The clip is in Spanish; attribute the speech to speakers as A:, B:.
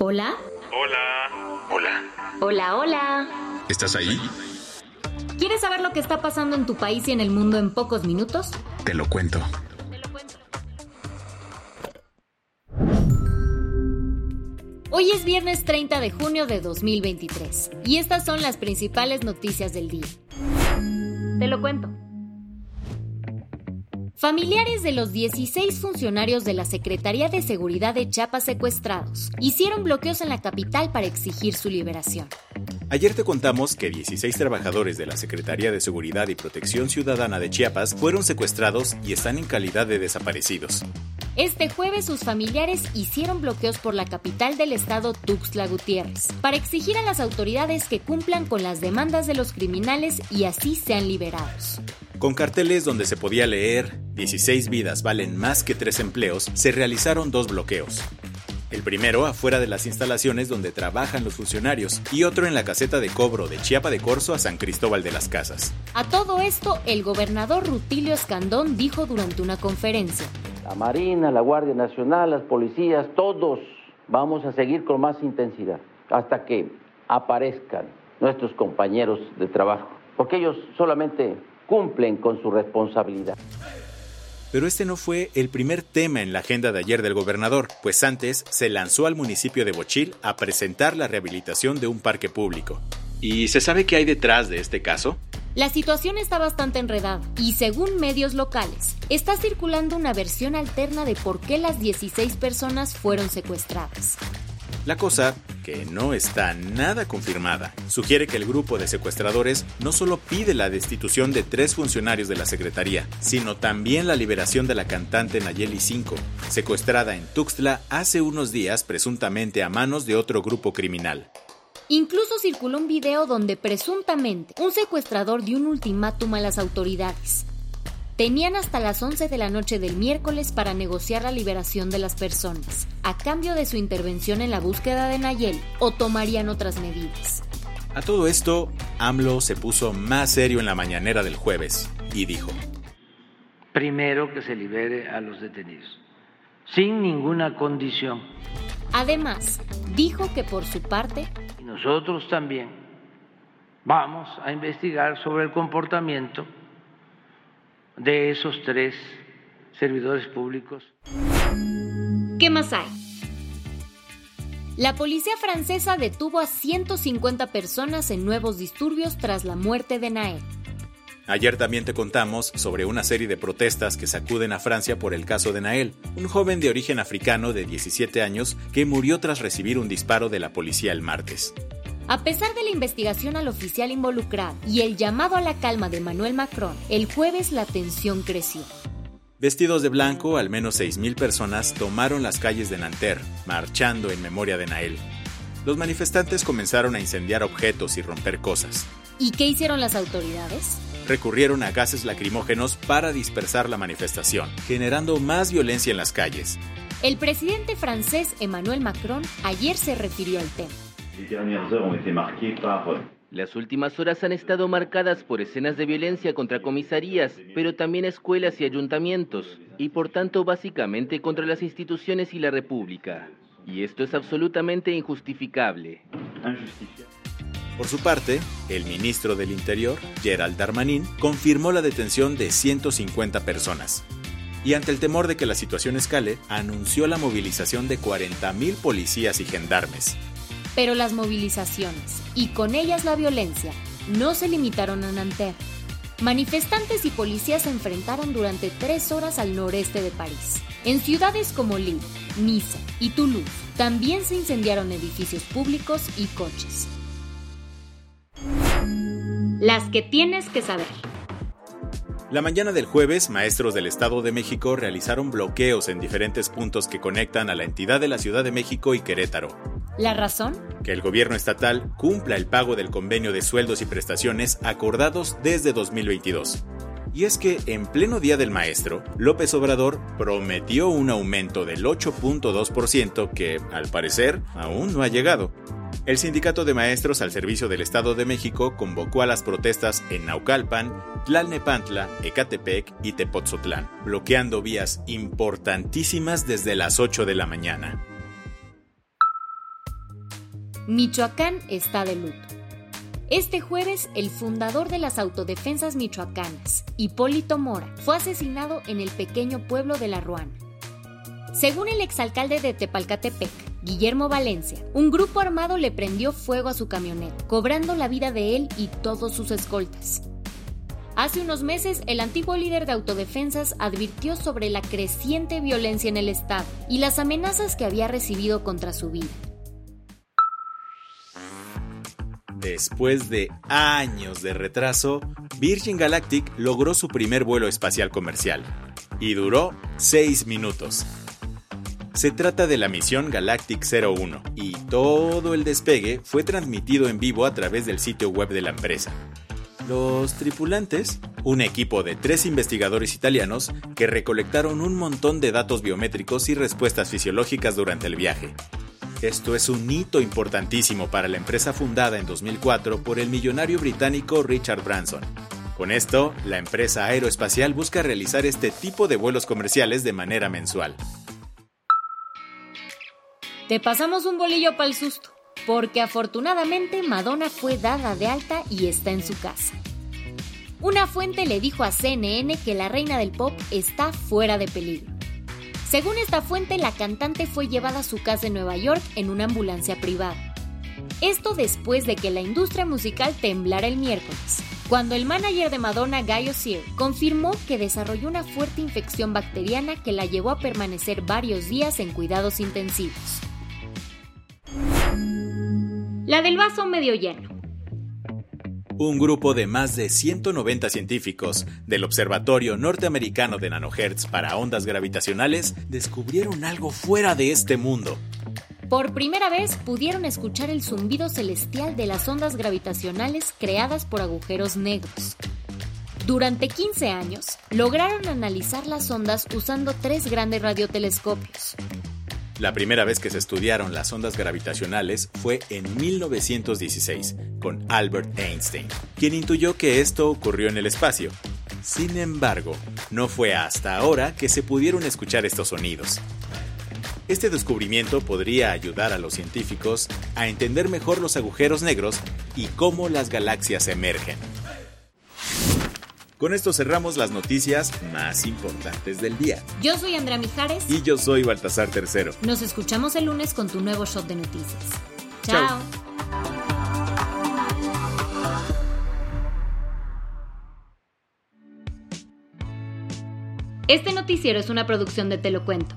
A: Hola.
B: Hola.
C: Hola.
A: Hola, hola.
C: ¿Estás ahí?
A: ¿Quieres saber lo que está pasando en tu país y en el mundo en pocos minutos?
C: Te lo cuento.
A: Hoy es viernes 30 de junio de 2023 y estas son las principales noticias del día. Te lo cuento. Familiares de los 16 funcionarios de la Secretaría de Seguridad de Chiapas secuestrados hicieron bloqueos en la capital para exigir su liberación.
B: Ayer te contamos que 16 trabajadores de la Secretaría de Seguridad y Protección Ciudadana de Chiapas fueron secuestrados y están en calidad de desaparecidos.
A: Este jueves sus familiares hicieron bloqueos por la capital del estado Tuxtla Gutiérrez para exigir a las autoridades que cumplan con las demandas de los criminales y así sean liberados.
B: Con carteles donde se podía leer 16 vidas valen más que tres empleos, se realizaron dos bloqueos. El primero afuera de las instalaciones donde trabajan los funcionarios y otro en la caseta de cobro de Chiapa de Corzo a San Cristóbal de las Casas.
A: A todo esto, el gobernador Rutilio Escandón dijo durante una conferencia.
D: La Marina, la Guardia Nacional, las policías, todos vamos a seguir con más intensidad hasta que aparezcan nuestros compañeros de trabajo, porque ellos solamente cumplen con su responsabilidad.
B: Pero este no fue el primer tema en la agenda de ayer del gobernador, pues antes se lanzó al municipio de Bochil a presentar la rehabilitación de un parque público. ¿Y se sabe qué hay detrás de este caso?
A: La situación está bastante enredada y según medios locales, está circulando una versión alterna de por qué las 16 personas fueron secuestradas.
B: La cosa, que no está nada confirmada, sugiere que el grupo de secuestradores no solo pide la destitución de tres funcionarios de la Secretaría, sino también la liberación de la cantante Nayeli 5, secuestrada en Tuxtla hace unos días presuntamente a manos de otro grupo criminal.
A: Incluso circuló un video donde presuntamente un secuestrador dio un ultimátum a las autoridades. Tenían hasta las 11 de la noche del miércoles para negociar la liberación de las personas, a cambio de su intervención en la búsqueda de Nayel, o tomarían otras medidas.
B: A todo esto, AMLO se puso más serio en la mañanera del jueves y dijo,
E: Primero que se libere a los detenidos, sin ninguna condición.
A: Además, dijo que por su parte,
E: y nosotros también vamos a investigar sobre el comportamiento de esos tres servidores públicos.
A: ¿Qué más hay? La policía francesa detuvo a 150 personas en nuevos disturbios tras la muerte de Nael.
B: Ayer también te contamos sobre una serie de protestas que sacuden a Francia por el caso de Nael, un joven de origen africano de 17 años que murió tras recibir un disparo de la policía el martes.
A: A pesar de la investigación al oficial involucrado y el llamado a la calma de Manuel Macron, el jueves la tensión creció.
B: Vestidos de blanco, al menos 6.000 personas tomaron las calles de Nanterre, marchando en memoria de Nael. Los manifestantes comenzaron a incendiar objetos y romper cosas.
A: ¿Y qué hicieron las autoridades?
B: Recurrieron a gases lacrimógenos para dispersar la manifestación, generando más violencia en las calles.
A: El presidente francés Emmanuel Macron ayer se refirió al tema.
F: Las últimas horas han estado marcadas por escenas de violencia contra comisarías, pero también escuelas y ayuntamientos, y por tanto básicamente contra las instituciones y la República. Y esto es absolutamente injustificable.
B: Por su parte, el ministro del Interior, Gerald Darmanin, confirmó la detención de 150 personas. Y ante el temor de que la situación escale, anunció la movilización de 40.000 policías y gendarmes.
A: Pero las movilizaciones, y con ellas la violencia, no se limitaron a Nanterre. Manifestantes y policías se enfrentaron durante tres horas al noreste de París. En ciudades como Lille, Niza y Toulouse también se incendiaron edificios públicos y coches. Las que tienes que saber.
B: La mañana del jueves, maestros del Estado de México realizaron bloqueos en diferentes puntos que conectan a la entidad de la Ciudad de México y Querétaro.
A: ¿La razón?
B: Que el gobierno estatal cumpla el pago del convenio de sueldos y prestaciones acordados desde 2022. Y es que en pleno Día del Maestro, López Obrador prometió un aumento del 8.2% que, al parecer, aún no ha llegado. El Sindicato de Maestros al Servicio del Estado de México convocó a las protestas en Naucalpan, Tlalnepantla, Ecatepec y Tepotzotlán, bloqueando vías importantísimas desde las 8 de la mañana.
A: Michoacán está de luto. Este jueves, el fundador de las autodefensas michoacanas, Hipólito Mora, fue asesinado en el pequeño pueblo de La Ruana. Según el exalcalde de Tepalcatepec, Guillermo Valencia, un grupo armado le prendió fuego a su camioneta, cobrando la vida de él y todos sus escoltas. Hace unos meses, el antiguo líder de autodefensas advirtió sobre la creciente violencia en el Estado y las amenazas que había recibido contra su vida.
B: Después de años de retraso, Virgin Galactic logró su primer vuelo espacial comercial y duró 6 minutos. Se trata de la misión Galactic 01 y todo el despegue fue transmitido en vivo a través del sitio web de la empresa. Los tripulantes, un equipo de tres investigadores italianos que recolectaron un montón de datos biométricos y respuestas fisiológicas durante el viaje. Esto es un hito importantísimo para la empresa fundada en 2004 por el millonario británico Richard Branson. Con esto, la empresa aeroespacial busca realizar este tipo de vuelos comerciales de manera mensual.
A: Te pasamos un bolillo para el susto, porque afortunadamente Madonna fue dada de alta y está en su casa. Una fuente le dijo a CNN que la reina del pop está fuera de peligro. Según esta fuente, la cantante fue llevada a su casa en Nueva York en una ambulancia privada. Esto después de que la industria musical temblara el miércoles, cuando el manager de Madonna, Guy O'Sear, confirmó que desarrolló una fuerte infección bacteriana que la llevó a permanecer varios días en cuidados intensivos. La del vaso medio lleno.
B: Un grupo de más de 190 científicos del Observatorio Norteamericano de Nanohertz para Ondas Gravitacionales descubrieron algo fuera de este mundo.
A: Por primera vez pudieron escuchar el zumbido celestial de las ondas gravitacionales creadas por agujeros negros. Durante 15 años, lograron analizar las ondas usando tres grandes radiotelescopios,
B: la primera vez que se estudiaron las ondas gravitacionales fue en 1916 con Albert Einstein, quien intuyó que esto ocurrió en el espacio. Sin embargo, no fue hasta ahora que se pudieron escuchar estos sonidos. Este descubrimiento podría ayudar a los científicos a entender mejor los agujeros negros y cómo las galaxias emergen. Con esto cerramos las noticias más importantes del día.
A: Yo soy Andrea Mijares.
B: Y yo soy Baltasar Tercero.
A: Nos escuchamos el lunes con tu nuevo shot de noticias. Chao. Este noticiero es una producción de Te lo cuento.